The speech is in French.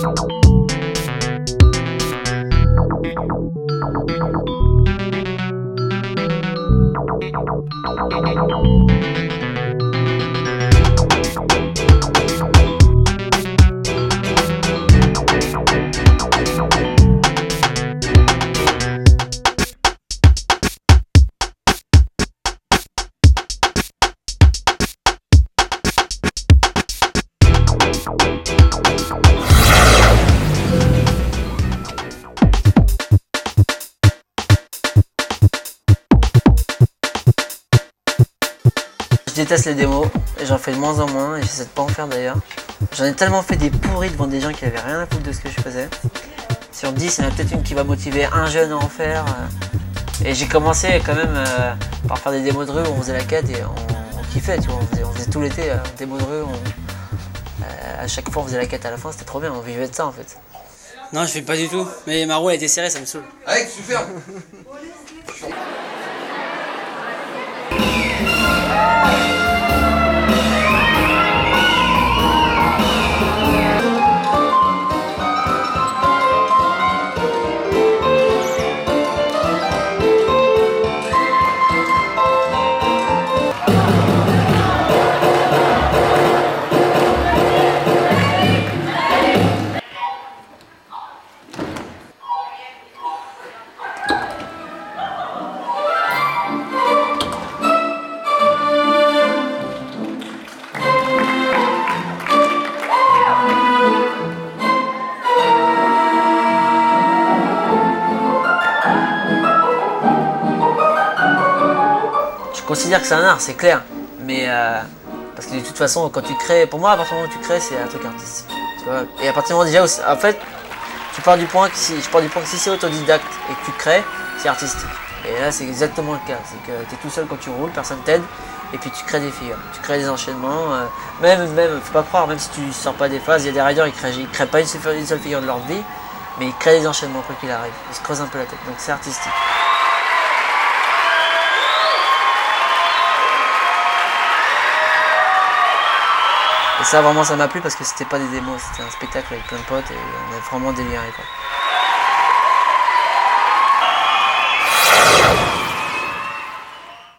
Thank you. Déteste les démos et j'en fais de moins en moins et j'essaie de pas en faire d'ailleurs. J'en ai tellement fait des pourris devant des gens qui avaient rien à foutre de ce que je faisais. Sur 10, il y en a peut-être une qui va motiver un jeune à en faire. euh. Et j'ai commencé quand même euh, par faire des démos de rue où on faisait la quête et on, on kiffait, tu vois. On faisait, on faisait tout l'été euh, démos de rue. on- euh, à chaque fois on faisait la quête à la fin, c'était trop bien, on vivait de ça en fait. Non, je fais pas du tout. Mais ma roue a été serrée, ça me saoule. Alex, tu considère que c'est un art, c'est clair. Mais euh, parce que de toute façon, quand tu crées, pour moi, à partir du moment où tu crées, c'est un truc artistique. Et à partir du moment déjà où, en fait, tu pars du point que si, je pars du point que si c'est autodidacte et que tu crées, c'est artistique. Et là, c'est exactement le cas. C'est que tu es tout seul quand tu roules, personne t'aide, et puis tu crées des figures. Tu crées des enchaînements. euh, même, même, faut pas croire, même si tu sors pas des phases, il y a des riders, ils créent, créent pas une seule, une seule figure de leur vie, mais ils créent des enchaînements quoi qu'il arrive. Ils se creusent un peu la tête. Donc c'est artistique. Et ça, vraiment, ça m'a plu parce que c'était pas des démos, c'était un spectacle avec plein de potes et on a vraiment déliré quoi.